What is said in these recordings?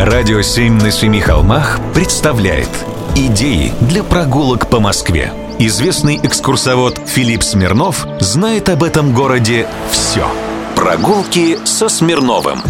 Радио «Семь на семи холмах» представляет Идеи для прогулок по Москве. Известный экскурсовод Филипп Смирнов знает об этом городе все. Прогулки со Смирновым.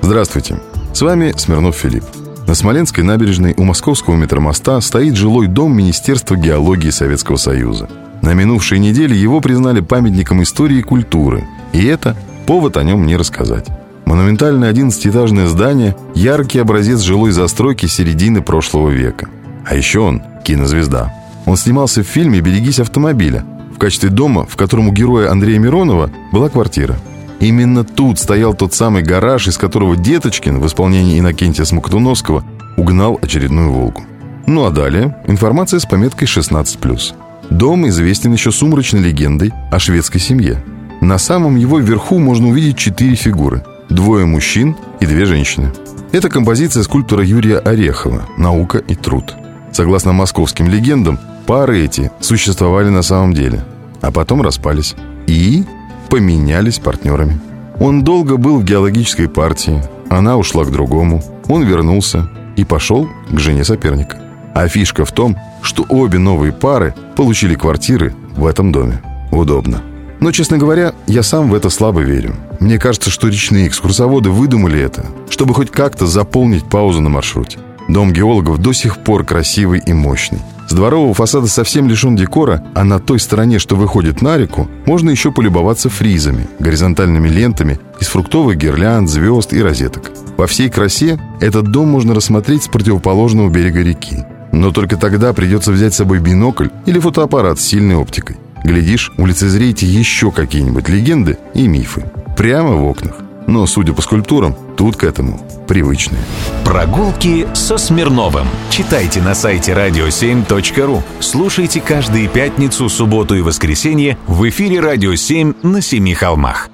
Здравствуйте, с вами Смирнов Филипп. На Смоленской набережной у московского метромоста стоит жилой дом Министерства геологии Советского Союза. На минувшей неделе его признали памятником истории и культуры. И это повод о нем не рассказать. Монументальное 11-этажное здание – яркий образец жилой застройки середины прошлого века. А еще он – кинозвезда. Он снимался в фильме «Берегись автомобиля» в качестве дома, в котором у героя Андрея Миронова была квартира. Именно тут стоял тот самый гараж, из которого Деточкин в исполнении Иннокентия Смоктуновского угнал очередную «Волгу». Ну а далее информация с пометкой «16+.» Дом известен еще сумрачной легендой о шведской семье. На самом его верху можно увидеть четыре фигуры – Двое мужчин и две женщины. Это композиция скульптора Юрия Орехова «Наука и труд». Согласно московским легендам, пары эти существовали на самом деле, а потом распались и поменялись партнерами. Он долго был в геологической партии, она ушла к другому, он вернулся и пошел к жене соперника. А фишка в том, что обе новые пары получили квартиры в этом доме. Удобно. Но, честно говоря, я сам в это слабо верю. Мне кажется, что речные экскурсоводы выдумали это, чтобы хоть как-то заполнить паузу на маршруте. Дом геологов до сих пор красивый и мощный. С дворового фасада совсем лишен декора, а на той стороне, что выходит на реку, можно еще полюбоваться фризами, горизонтальными лентами из фруктовых гирлянд, звезд и розеток. Во всей красе этот дом можно рассмотреть с противоположного берега реки. Но только тогда придется взять с собой бинокль или фотоаппарат с сильной оптикой. Глядишь, улицезреете еще какие-нибудь легенды и мифы. Прямо в окнах. Но, судя по скульптурам, тут к этому привычные. Прогулки со Смирновым. Читайте на сайте radio7.ru. Слушайте каждые пятницу, субботу и воскресенье в эфире «Радио 7» на Семи холмах.